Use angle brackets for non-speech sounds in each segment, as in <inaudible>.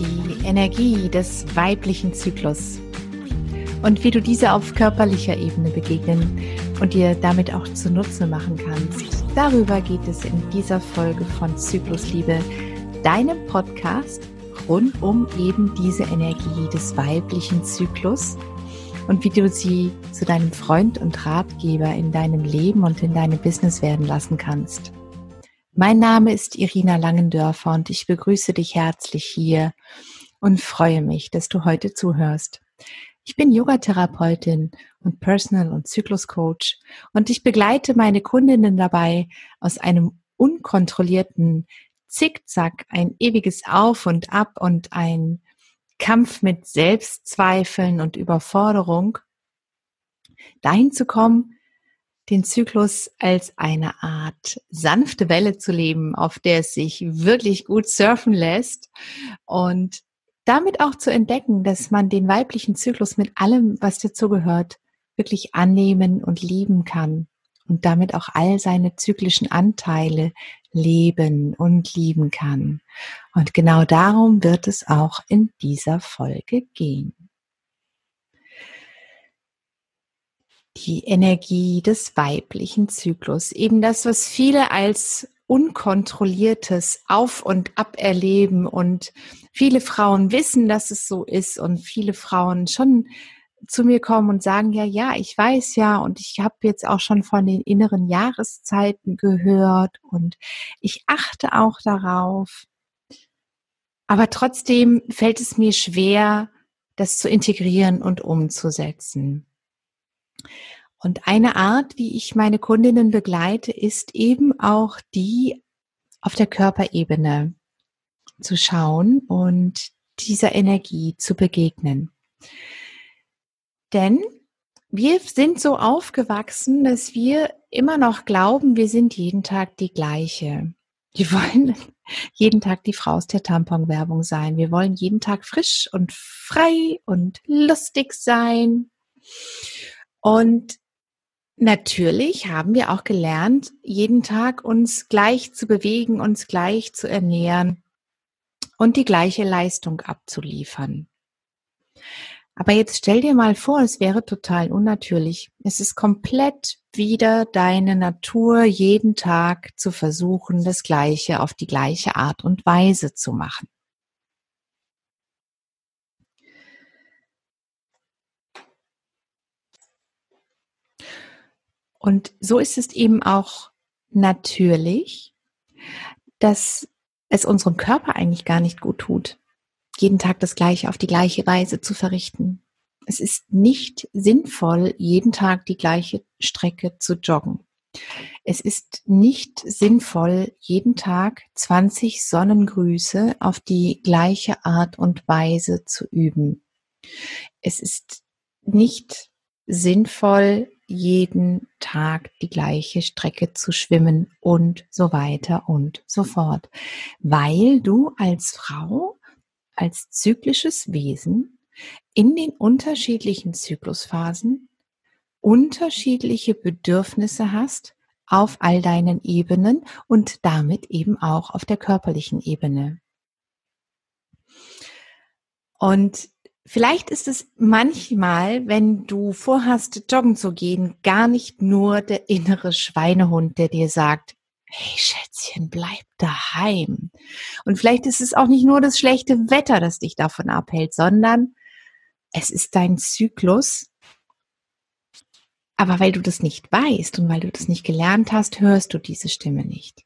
die Energie des weiblichen Zyklus und wie du diese auf körperlicher Ebene begegnen und dir damit auch zunutze machen kannst. Darüber geht es in dieser Folge von Zyklusliebe, deinem Podcast rund um eben diese Energie des weiblichen Zyklus und wie du sie zu deinem Freund und Ratgeber in deinem Leben und in deinem Business werden lassen kannst. Mein Name ist Irina Langendörfer und ich begrüße dich herzlich hier und freue mich, dass du heute zuhörst. Ich bin Yogatherapeutin und Personal- und Zykluscoach und ich begleite meine Kundinnen dabei, aus einem unkontrollierten Zickzack, ein ewiges Auf und Ab und ein Kampf mit Selbstzweifeln und Überforderung, dahin zu kommen, den Zyklus als eine Art sanfte Welle zu leben, auf der es sich wirklich gut surfen lässt und damit auch zu entdecken, dass man den weiblichen Zyklus mit allem, was dazugehört, wirklich annehmen und lieben kann und damit auch all seine zyklischen Anteile leben und lieben kann. Und genau darum wird es auch in dieser Folge gehen. Die Energie des weiblichen Zyklus, eben das, was viele als unkontrolliertes Auf und Ab erleben. Und viele Frauen wissen, dass es so ist. Und viele Frauen schon zu mir kommen und sagen, ja, ja, ich weiß ja. Und ich habe jetzt auch schon von den inneren Jahreszeiten gehört. Und ich achte auch darauf. Aber trotzdem fällt es mir schwer, das zu integrieren und umzusetzen. Und eine Art, wie ich meine Kundinnen begleite, ist eben auch die auf der Körperebene zu schauen und dieser Energie zu begegnen. Denn wir sind so aufgewachsen, dass wir immer noch glauben, wir sind jeden Tag die gleiche. Wir <laughs> wollen jeden Tag die Frau aus der Tamponwerbung sein. Wir wollen jeden Tag frisch und frei und lustig sein. Und Natürlich haben wir auch gelernt, jeden Tag uns gleich zu bewegen, uns gleich zu ernähren und die gleiche Leistung abzuliefern. Aber jetzt stell dir mal vor, es wäre total unnatürlich. Es ist komplett wieder deine Natur, jeden Tag zu versuchen, das Gleiche auf die gleiche Art und Weise zu machen. Und so ist es eben auch natürlich, dass es unserem Körper eigentlich gar nicht gut tut, jeden Tag das Gleiche auf die gleiche Weise zu verrichten. Es ist nicht sinnvoll, jeden Tag die gleiche Strecke zu joggen. Es ist nicht sinnvoll, jeden Tag 20 Sonnengrüße auf die gleiche Art und Weise zu üben. Es ist nicht sinnvoll, jeden Tag die gleiche Strecke zu schwimmen und so weiter und so fort. Weil du als Frau, als zyklisches Wesen in den unterschiedlichen Zyklusphasen unterschiedliche Bedürfnisse hast auf all deinen Ebenen und damit eben auch auf der körperlichen Ebene. Und Vielleicht ist es manchmal, wenn du vorhast, joggen zu gehen, gar nicht nur der innere Schweinehund, der dir sagt, hey Schätzchen, bleib daheim. Und vielleicht ist es auch nicht nur das schlechte Wetter, das dich davon abhält, sondern es ist dein Zyklus. Aber weil du das nicht weißt und weil du das nicht gelernt hast, hörst du diese Stimme nicht.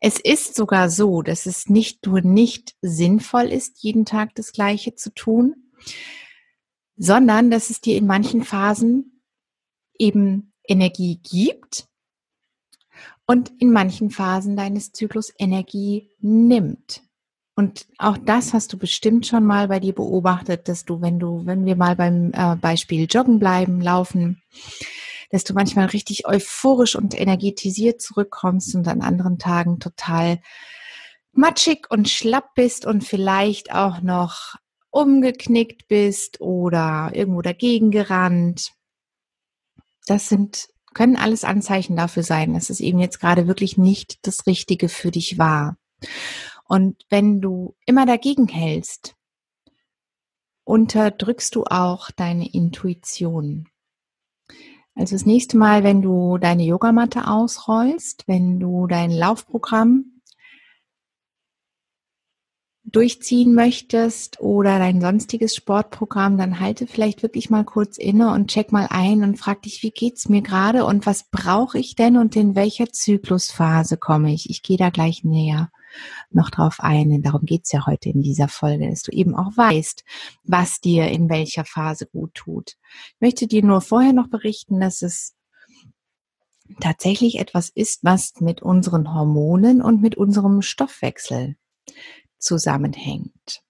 Es ist sogar so, dass es nicht nur nicht sinnvoll ist, jeden Tag das Gleiche zu tun, sondern dass es dir in manchen Phasen eben Energie gibt und in manchen Phasen deines Zyklus Energie nimmt. Und auch das hast du bestimmt schon mal bei dir beobachtet, dass du, wenn du, wenn wir mal beim äh, Beispiel Joggen bleiben, laufen, dass du manchmal richtig euphorisch und energetisiert zurückkommst und an anderen Tagen total matschig und schlapp bist und vielleicht auch noch umgeknickt bist oder irgendwo dagegen gerannt. Das sind, können alles Anzeichen dafür sein, dass es eben jetzt gerade wirklich nicht das Richtige für dich war. Und wenn du immer dagegen hältst, unterdrückst du auch deine Intuition. Also das nächste Mal, wenn du deine Yogamatte ausrollst, wenn du dein Laufprogramm durchziehen möchtest oder dein sonstiges Sportprogramm, dann halte vielleicht wirklich mal kurz inne und check mal ein und frag dich, wie geht's mir gerade und was brauche ich denn und in welcher Zyklusphase komme ich? Ich gehe da gleich näher noch drauf ein, denn darum geht's ja heute in dieser Folge, dass du eben auch weißt, was dir in welcher Phase gut tut. Ich möchte dir nur vorher noch berichten, dass es tatsächlich etwas ist, was mit unseren Hormonen und mit unserem Stoffwechsel zusammenhängt.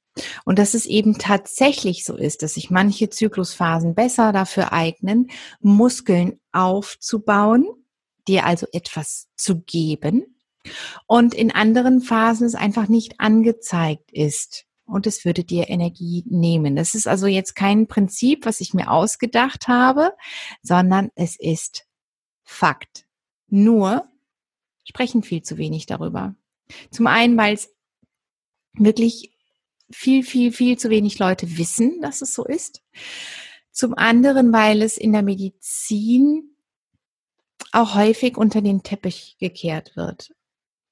Und dass es eben tatsächlich so ist, dass sich manche Zyklusphasen besser dafür eignen, Muskeln aufzubauen, dir also etwas zu geben. Und in anderen Phasen es einfach nicht angezeigt ist. Und es würde dir Energie nehmen. Das ist also jetzt kein Prinzip, was ich mir ausgedacht habe, sondern es ist Fakt. Nur sprechen viel zu wenig darüber. Zum einen, weil es wirklich viel, viel, viel zu wenig Leute wissen, dass es so ist. Zum anderen, weil es in der Medizin auch häufig unter den Teppich gekehrt wird.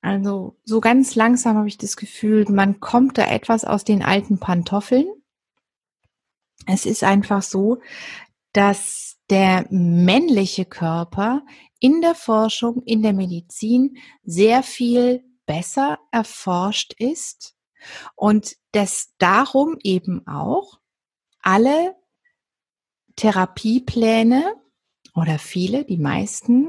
Also so ganz langsam habe ich das Gefühl, man kommt da etwas aus den alten Pantoffeln. Es ist einfach so, dass der männliche Körper in der Forschung, in der Medizin sehr viel besser erforscht ist und dass darum eben auch alle Therapiepläne oder viele, die meisten,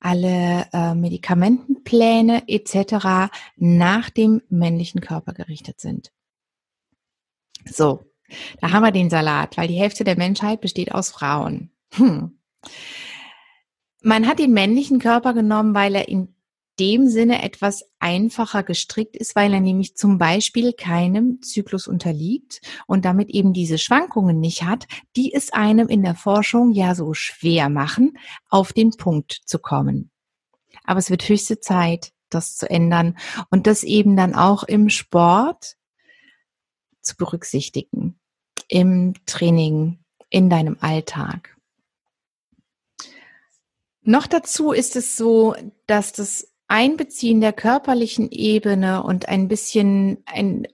alle äh, Medikamentenpläne etc. nach dem männlichen Körper gerichtet sind. So, da haben wir den Salat, weil die Hälfte der Menschheit besteht aus Frauen. Hm. Man hat den männlichen Körper genommen, weil er in dem Sinne etwas einfacher gestrickt ist, weil er nämlich zum Beispiel keinem Zyklus unterliegt und damit eben diese Schwankungen nicht hat, die es einem in der Forschung ja so schwer machen, auf den Punkt zu kommen. Aber es wird höchste Zeit, das zu ändern und das eben dann auch im Sport zu berücksichtigen, im Training, in deinem Alltag. Noch dazu ist es so, dass das Einbeziehen der körperlichen Ebene und ein bisschen ein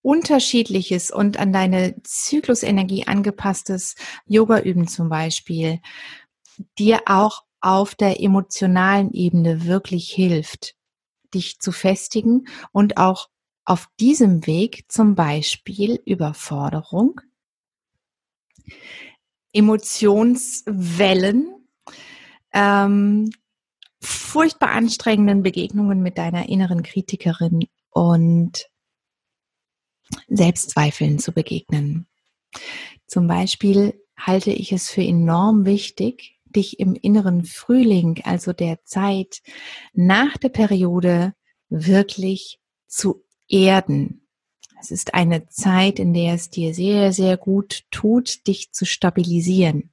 unterschiedliches und an deine Zyklusenergie angepasstes Yoga üben zum Beispiel, dir auch auf der emotionalen Ebene wirklich hilft, dich zu festigen und auch auf diesem Weg zum Beispiel Überforderung, Emotionswellen, ähm, furchtbar anstrengenden Begegnungen mit deiner inneren Kritikerin und Selbstzweifeln zu begegnen. Zum Beispiel halte ich es für enorm wichtig, dich im inneren Frühling, also der Zeit nach der Periode, wirklich zu erden. Es ist eine Zeit, in der es dir sehr, sehr gut tut, dich zu stabilisieren.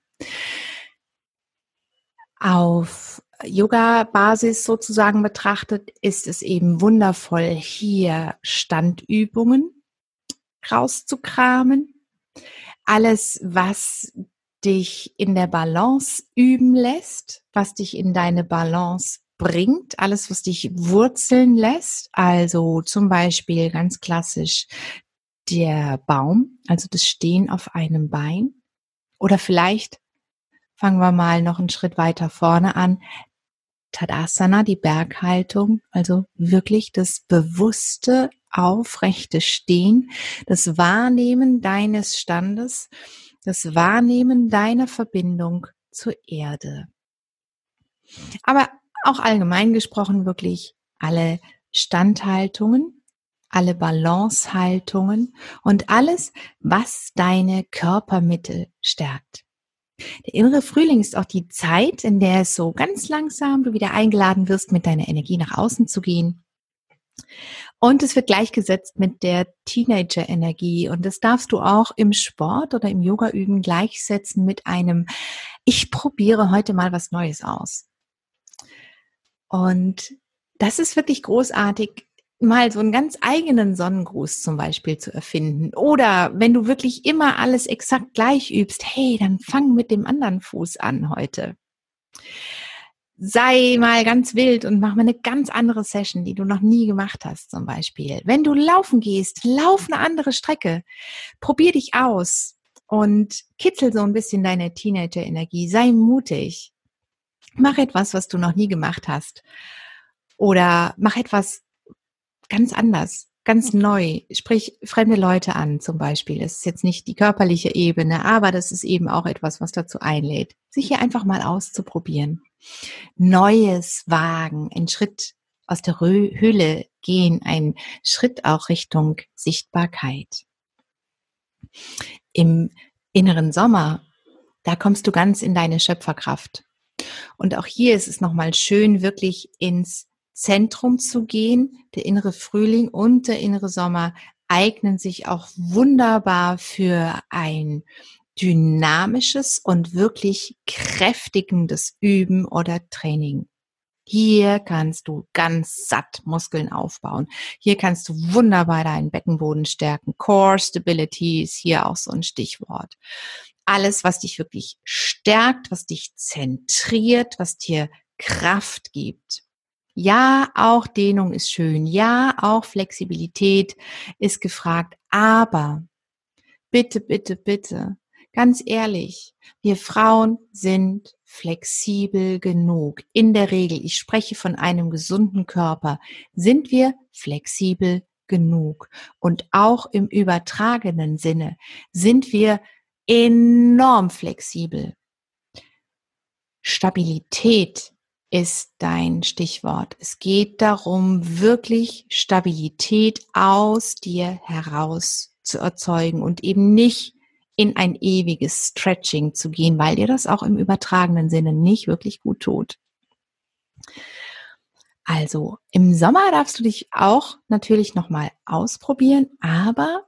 Auf Yoga-Basis sozusagen betrachtet, ist es eben wundervoll, hier Standübungen rauszukramen. Alles, was dich in der Balance üben lässt, was dich in deine Balance bringt, alles, was dich wurzeln lässt. Also zum Beispiel ganz klassisch der Baum, also das Stehen auf einem Bein. Oder vielleicht fangen wir mal noch einen Schritt weiter vorne an, Tadasana, die Berghaltung, also wirklich das bewusste, aufrechte Stehen, das Wahrnehmen deines Standes, das Wahrnehmen deiner Verbindung zur Erde. Aber auch allgemein gesprochen wirklich alle Standhaltungen, alle Balancehaltungen und alles, was deine Körpermittel stärkt. Der innere Frühling ist auch die Zeit, in der es so ganz langsam du wieder eingeladen wirst, mit deiner Energie nach außen zu gehen. Und es wird gleichgesetzt mit der Teenager-Energie. Und das darfst du auch im Sport oder im Yoga üben gleichsetzen mit einem, ich probiere heute mal was Neues aus. Und das ist wirklich großartig, mal so einen ganz eigenen Sonnengruß zum Beispiel zu erfinden. Oder wenn du wirklich immer alles exakt gleich übst, hey, dann fang mit dem anderen Fuß an heute. Sei mal ganz wild und mach mal eine ganz andere Session, die du noch nie gemacht hast, zum Beispiel. Wenn du laufen gehst, lauf eine andere Strecke. Probier dich aus und kitzel so ein bisschen deine Teenager-Energie. Sei mutig. Mach etwas, was du noch nie gemacht hast. Oder mach etwas ganz anders, ganz neu. Sprich fremde Leute an zum Beispiel. Das ist jetzt nicht die körperliche Ebene, aber das ist eben auch etwas, was dazu einlädt, sich hier einfach mal auszuprobieren. Neues wagen, ein Schritt aus der Höhle gehen, ein Schritt auch Richtung Sichtbarkeit. Im inneren Sommer, da kommst du ganz in deine Schöpferkraft. Und auch hier ist es nochmal schön, wirklich ins Zentrum zu gehen. Der innere Frühling und der innere Sommer eignen sich auch wunderbar für ein dynamisches und wirklich kräftigendes Üben oder Training. Hier kannst du ganz satt Muskeln aufbauen. Hier kannst du wunderbar deinen Beckenboden stärken. Core Stability ist hier auch so ein Stichwort. Alles, was dich wirklich stärkt, was dich zentriert, was dir Kraft gibt. Ja, auch Dehnung ist schön. Ja, auch Flexibilität ist gefragt. Aber bitte, bitte, bitte, ganz ehrlich, wir Frauen sind flexibel genug. In der Regel, ich spreche von einem gesunden Körper, sind wir flexibel genug. Und auch im übertragenen Sinne sind wir enorm flexibel. Stabilität ist dein Stichwort. Es geht darum, wirklich Stabilität aus dir heraus zu erzeugen und eben nicht in ein ewiges Stretching zu gehen, weil dir das auch im übertragenen Sinne nicht wirklich gut tut. Also im Sommer darfst du dich auch natürlich nochmal ausprobieren, aber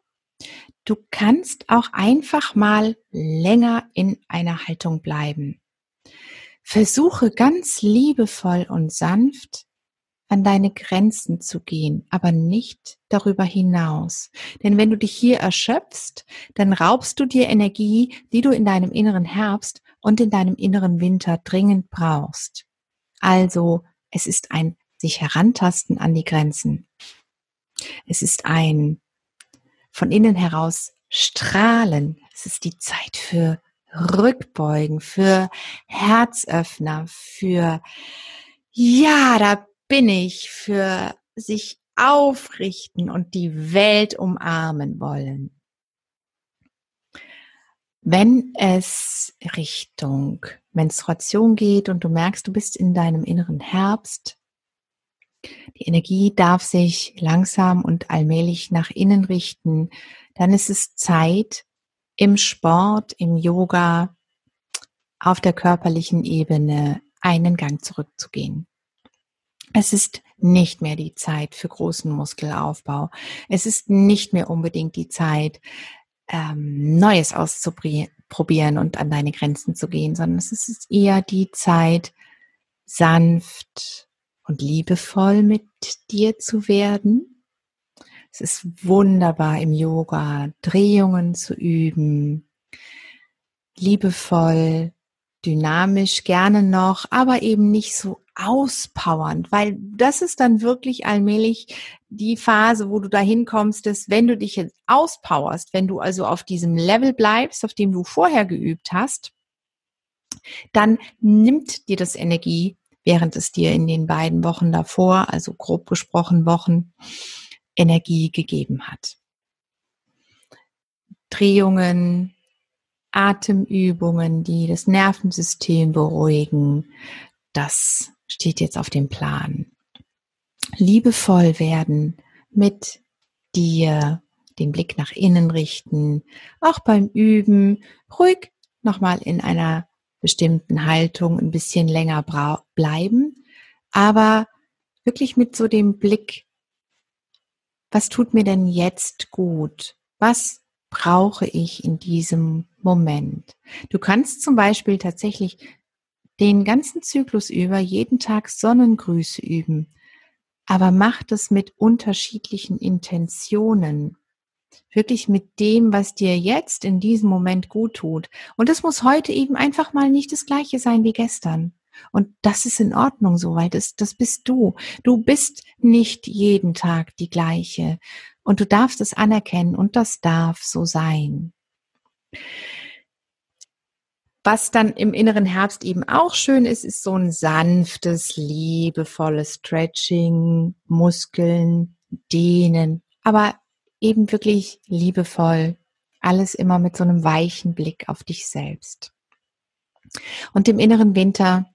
du kannst auch einfach mal länger in einer Haltung bleiben. Versuche ganz liebevoll und sanft an deine Grenzen zu gehen, aber nicht darüber hinaus. Denn wenn du dich hier erschöpfst, dann raubst du dir Energie, die du in deinem inneren Herbst und in deinem inneren Winter dringend brauchst. Also, es ist ein sich herantasten an die Grenzen. Es ist ein von innen heraus strahlen. Es ist die Zeit für Rückbeugen, für Herzöffner, für ja, da bin ich, für sich aufrichten und die Welt umarmen wollen. Wenn es Richtung Menstruation geht und du merkst, du bist in deinem inneren Herbst, die Energie darf sich langsam und allmählich nach innen richten, dann ist es Zeit, im Sport, im Yoga, auf der körperlichen Ebene einen Gang zurückzugehen. Es ist nicht mehr die Zeit für großen Muskelaufbau. Es ist nicht mehr unbedingt die Zeit, ähm, Neues auszuprobieren und an deine Grenzen zu gehen, sondern es ist eher die Zeit, sanft und liebevoll mit dir zu werden es ist wunderbar im Yoga Drehungen zu üben, liebevoll, dynamisch gerne noch, aber eben nicht so auspowernd, weil das ist dann wirklich allmählich die Phase, wo du dahin kommst, dass wenn du dich jetzt auspowerst, wenn du also auf diesem Level bleibst, auf dem du vorher geübt hast, dann nimmt dir das Energie, während es dir in den beiden Wochen davor, also grob gesprochen Wochen, Energie gegeben hat. Drehungen, Atemübungen, die das Nervensystem beruhigen, das steht jetzt auf dem Plan. Liebevoll werden mit dir, den Blick nach innen richten, auch beim Üben, ruhig nochmal in einer bestimmten Haltung ein bisschen länger bleiben, aber wirklich mit so dem Blick was tut mir denn jetzt gut? Was brauche ich in diesem Moment? Du kannst zum Beispiel tatsächlich den ganzen Zyklus über jeden Tag Sonnengrüße üben. aber mach das mit unterschiedlichen Intentionen. Wirklich mit dem, was dir jetzt in diesem Moment gut tut. Und es muss heute eben einfach mal nicht das gleiche sein wie gestern. Und das ist in Ordnung so, weil das, das bist du. Du bist nicht jeden Tag die gleiche. Und du darfst es anerkennen und das darf so sein. Was dann im inneren Herbst eben auch schön ist, ist so ein sanftes, liebevolles Stretching, Muskeln, Dehnen, aber eben wirklich liebevoll. Alles immer mit so einem weichen Blick auf dich selbst. Und im inneren Winter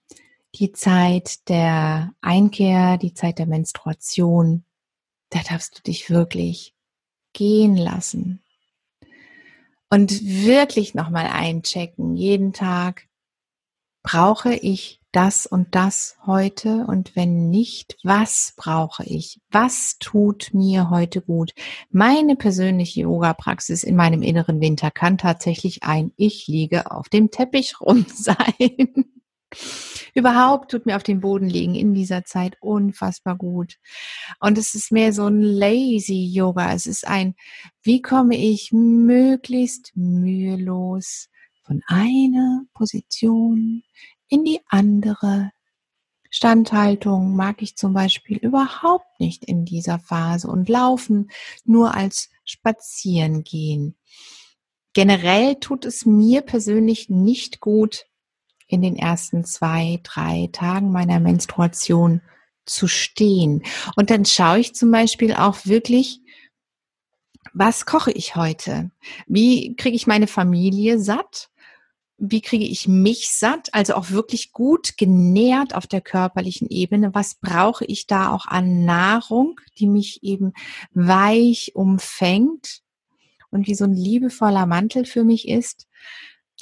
die Zeit der Einkehr, die Zeit der Menstruation, da darfst du dich wirklich gehen lassen. Und wirklich nochmal einchecken, jeden Tag, brauche ich das und das heute und wenn nicht, was brauche ich? Was tut mir heute gut? Meine persönliche Yoga-Praxis in meinem inneren Winter kann tatsächlich ein Ich liege auf dem Teppich <laughs> rum sein. Überhaupt tut mir auf dem Boden liegen in dieser Zeit unfassbar gut. Und es ist mehr so ein lazy Yoga. Es ist ein, wie komme ich möglichst mühelos von einer Position in die andere. Standhaltung mag ich zum Beispiel überhaupt nicht in dieser Phase und laufen nur als Spazierengehen. Generell tut es mir persönlich nicht gut, in den ersten zwei, drei Tagen meiner Menstruation zu stehen. Und dann schaue ich zum Beispiel auch wirklich, was koche ich heute? Wie kriege ich meine Familie satt? Wie kriege ich mich satt? Also auch wirklich gut genährt auf der körperlichen Ebene. Was brauche ich da auch an Nahrung, die mich eben weich umfängt und wie so ein liebevoller Mantel für mich ist?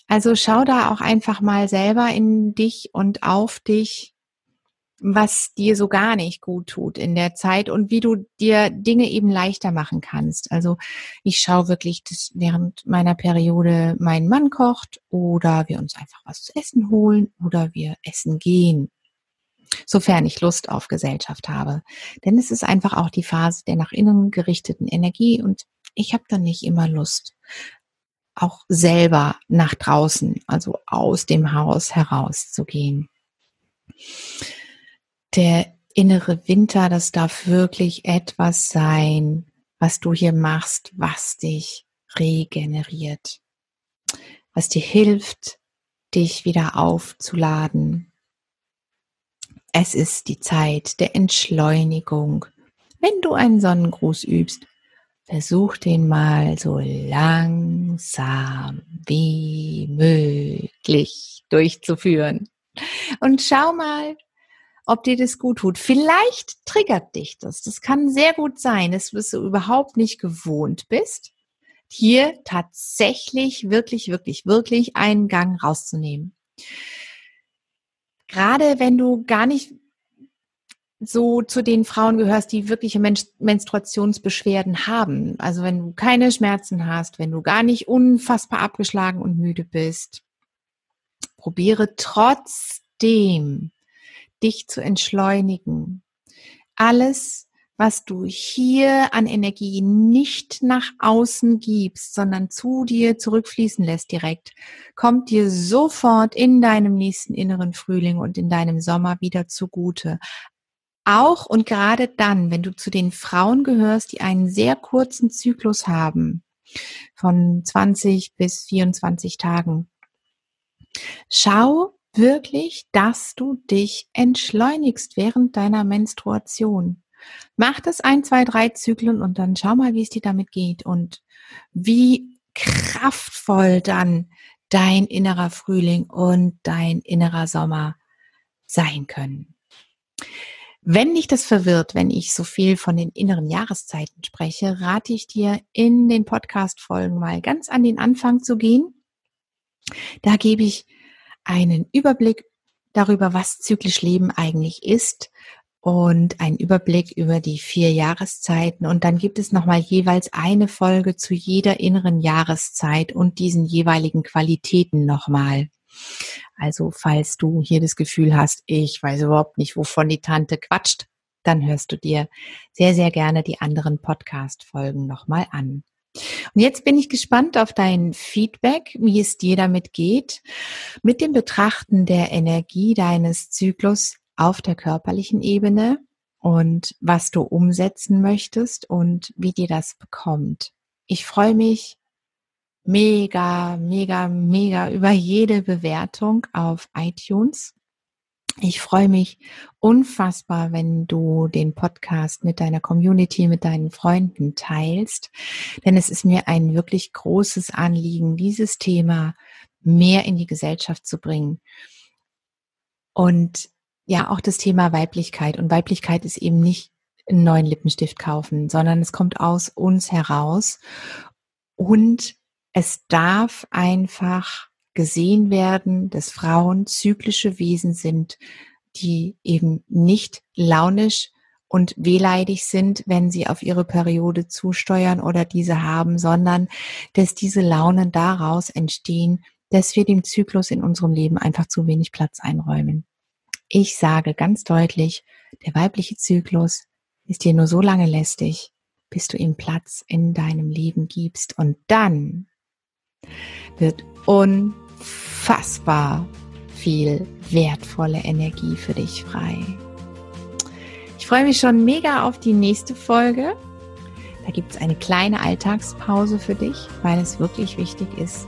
Also schau da auch einfach mal selber in dich und auf dich, was dir so gar nicht gut tut in der Zeit und wie du dir Dinge eben leichter machen kannst. Also ich schaue wirklich, dass während meiner Periode mein Mann kocht oder wir uns einfach was zu essen holen oder wir essen gehen. Sofern ich Lust auf Gesellschaft habe. Denn es ist einfach auch die Phase der nach innen gerichteten Energie und ich habe dann nicht immer Lust auch selber nach draußen, also aus dem Haus herauszugehen. Der innere Winter, das darf wirklich etwas sein, was du hier machst, was dich regeneriert, was dir hilft, dich wieder aufzuladen. Es ist die Zeit der Entschleunigung. Wenn du einen Sonnengruß übst, Versuch den mal so langsam wie möglich durchzuführen. Und schau mal, ob dir das gut tut. Vielleicht triggert dich das. Das kann sehr gut sein, dass du überhaupt nicht gewohnt bist, hier tatsächlich, wirklich, wirklich, wirklich einen Gang rauszunehmen. Gerade wenn du gar nicht so zu den Frauen gehörst, die wirkliche Men Menstruationsbeschwerden haben. Also wenn du keine Schmerzen hast, wenn du gar nicht unfassbar abgeschlagen und müde bist, probiere trotzdem dich zu entschleunigen. Alles, was du hier an Energie nicht nach außen gibst, sondern zu dir zurückfließen lässt direkt, kommt dir sofort in deinem nächsten inneren Frühling und in deinem Sommer wieder zugute. Auch und gerade dann, wenn du zu den Frauen gehörst, die einen sehr kurzen Zyklus haben, von 20 bis 24 Tagen, schau wirklich, dass du dich entschleunigst während deiner Menstruation. Mach das ein, zwei, drei Zyklen und dann schau mal, wie es dir damit geht und wie kraftvoll dann dein innerer Frühling und dein innerer Sommer sein können. Wenn dich das verwirrt, wenn ich so viel von den inneren Jahreszeiten spreche, rate ich dir, in den Podcast-Folgen mal ganz an den Anfang zu gehen. Da gebe ich einen Überblick darüber, was zyklisch Leben eigentlich ist und einen Überblick über die vier Jahreszeiten. Und dann gibt es nochmal jeweils eine Folge zu jeder inneren Jahreszeit und diesen jeweiligen Qualitäten nochmal. Also falls du hier das Gefühl hast, ich weiß überhaupt nicht, wovon die Tante quatscht, dann hörst du dir sehr, sehr gerne die anderen Podcast-Folgen nochmal an. Und jetzt bin ich gespannt auf dein Feedback, wie es dir damit geht, mit dem Betrachten der Energie deines Zyklus auf der körperlichen Ebene und was du umsetzen möchtest und wie dir das bekommt. Ich freue mich mega, mega, mega über jede Bewertung auf iTunes. Ich freue mich unfassbar, wenn du den Podcast mit deiner Community, mit deinen Freunden teilst, denn es ist mir ein wirklich großes Anliegen, dieses Thema mehr in die Gesellschaft zu bringen. Und ja, auch das Thema Weiblichkeit. Und Weiblichkeit ist eben nicht einen neuen Lippenstift kaufen, sondern es kommt aus uns heraus. Und es darf einfach gesehen werden, dass Frauen zyklische Wesen sind, die eben nicht launisch und wehleidig sind, wenn sie auf ihre Periode zusteuern oder diese haben, sondern dass diese Launen daraus entstehen, dass wir dem Zyklus in unserem Leben einfach zu wenig Platz einräumen. Ich sage ganz deutlich, der weibliche Zyklus ist dir nur so lange lästig, bis du ihm Platz in deinem Leben gibst und dann wird un unfassbar viel wertvolle Energie für dich frei. Ich freue mich schon mega auf die nächste Folge. Da gibt es eine kleine Alltagspause für dich, weil es wirklich wichtig ist,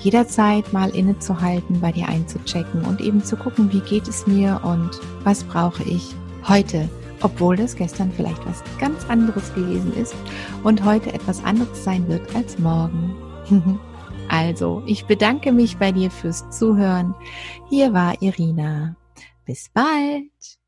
jederzeit mal innezuhalten, bei dir einzuchecken und eben zu gucken, wie geht es mir und was brauche ich heute, obwohl das gestern vielleicht was ganz anderes gewesen ist und heute etwas anderes sein wird als morgen. <laughs> Also, ich bedanke mich bei dir fürs Zuhören. Hier war Irina. Bis bald.